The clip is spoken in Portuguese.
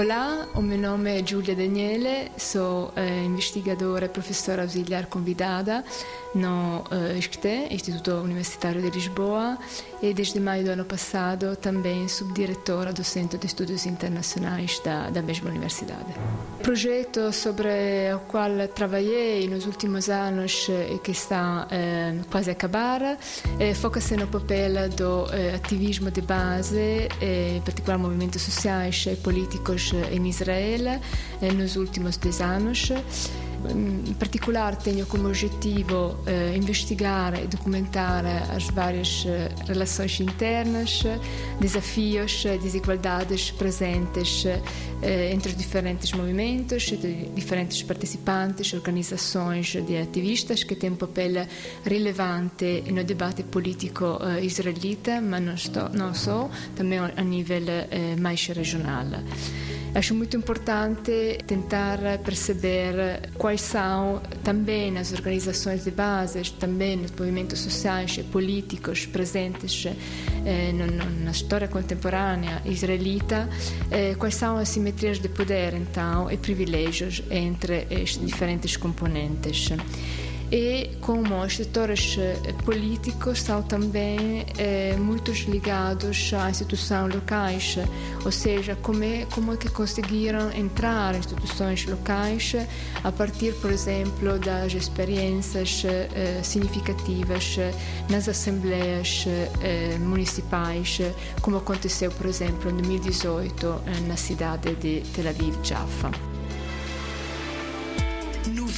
Olá, o meu nome é Giulia Daniele, sou eh, investigadora e professora auxiliar convidada no eh, ISCTE, Instituto Universitário de Lisboa, e desde maio do ano passado também subdiretora do Centro de Estudos Internacionais da, da mesma universidade. O projeto sobre o qual trabalhei nos últimos anos e que está eh, quase a acabar eh, foca-se no papel do eh, ativismo de base, eh, em particular movimentos sociais e políticos em Israel eh, nos últimos 10 anos. Em particular, tenho como objetivo eh, investigar e documentar as várias eh, relações internas, desafios, desigualdades presentes eh, entre diferentes movimentos, diferentes participantes, organizações de ativistas que têm um papel relevante no debate político eh, israelita, mas não, só, também a nível eh, mais regional. Acho muito importante tentar perceber quais são também as organizações de base, também os movimentos sociais e políticos presentes eh, na história contemporânea israelita, eh, quais são as simetrias de poder, então, e privilégios entre estes diferentes componentes e como os setores eh, políticos são também é, muito ligados a instituições locais, ou seja, como é, como é que conseguiram entrar em instituições locais a partir, por exemplo, das experiências é, significativas nas assembleias é, municipais, como aconteceu, por exemplo, em 2018 na cidade de Tel Aviv-Jaffa.